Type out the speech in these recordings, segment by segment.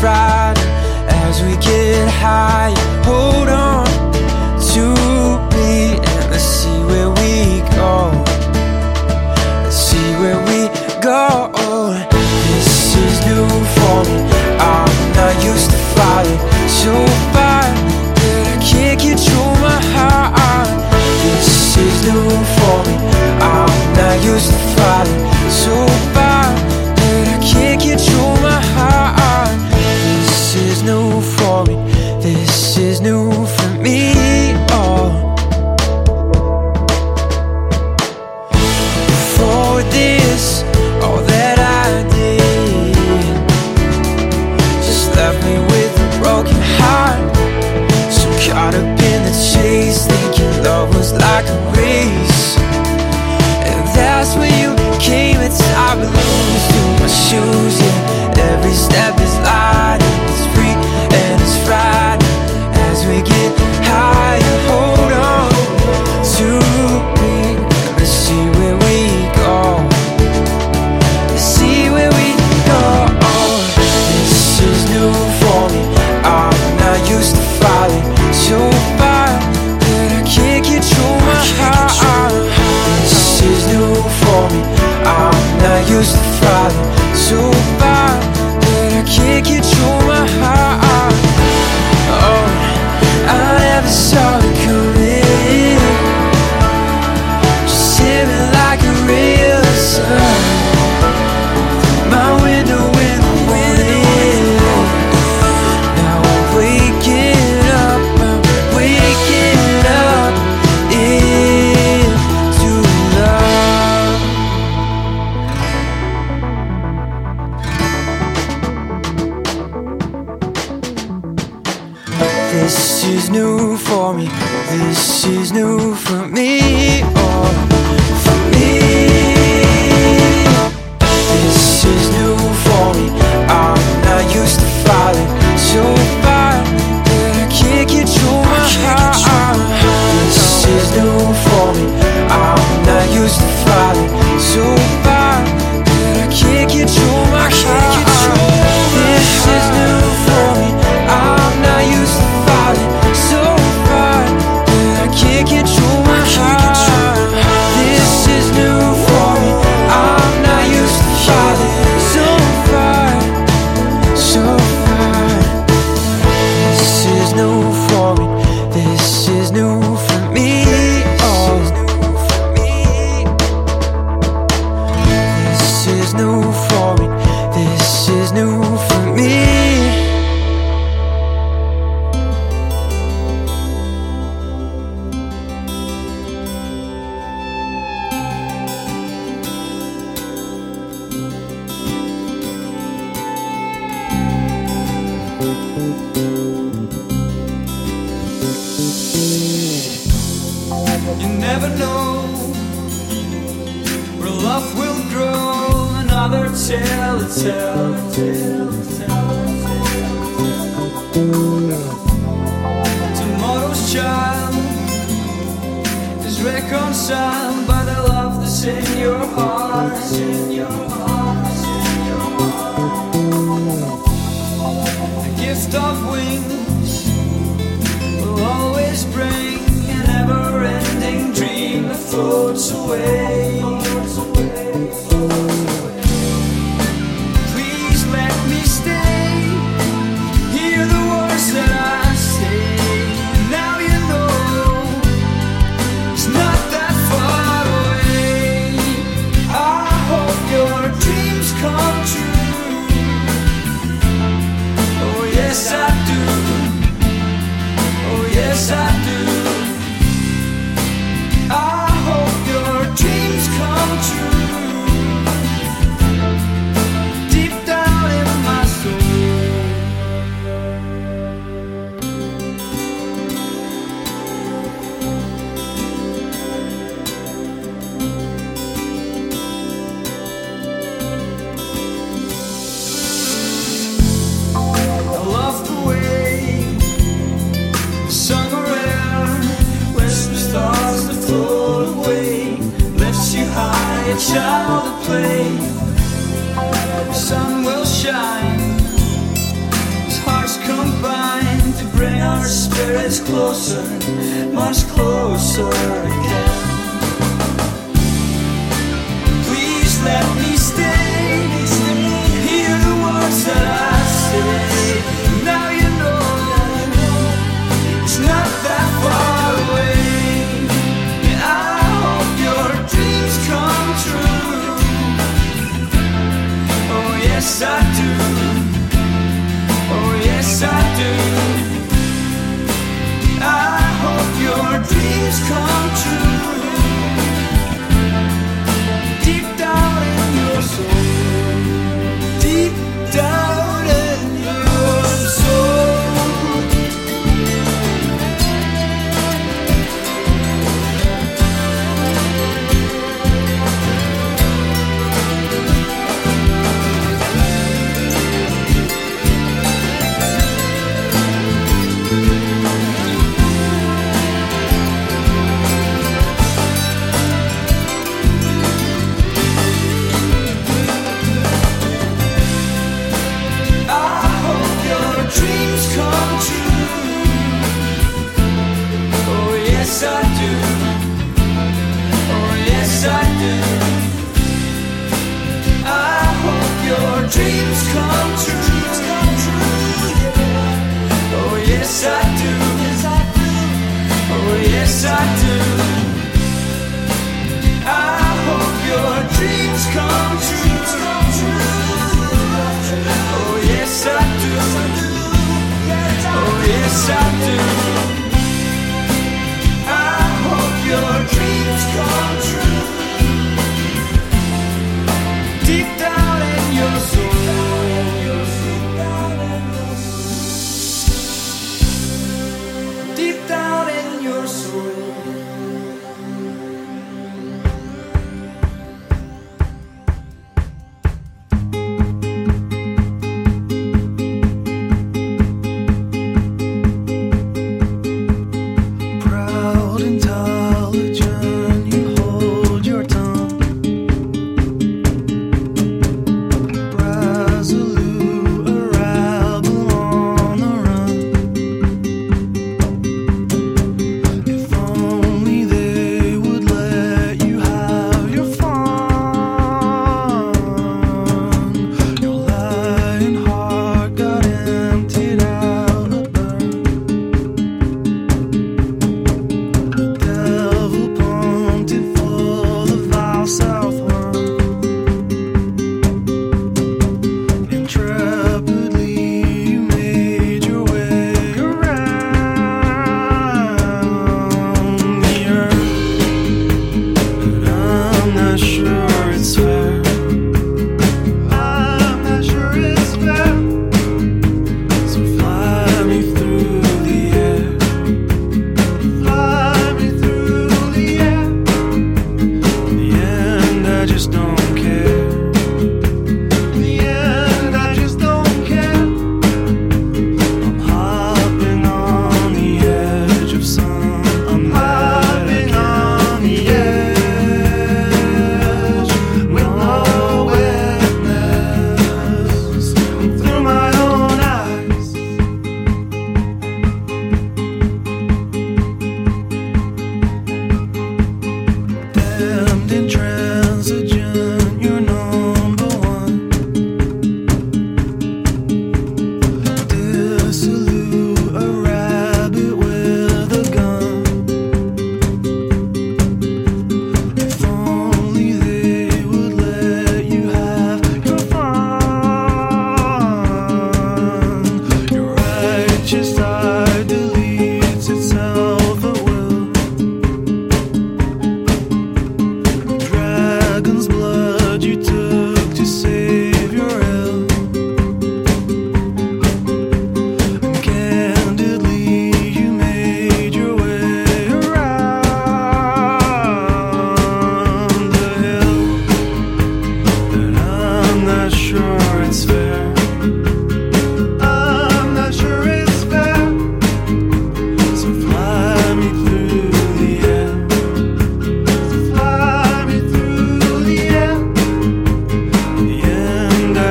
fried as we get high. Hold on to me and let's see where we go. Let's see where we go. This is new for me. I'm not used to flying so far that I can't control my heart. This is new for me. I'm not used to flying. chase Thinking love was like a race. And that's when you came It's time to lose to my shoes, yeah. Every step is light and it's free and it's right. away.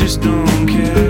just don't care.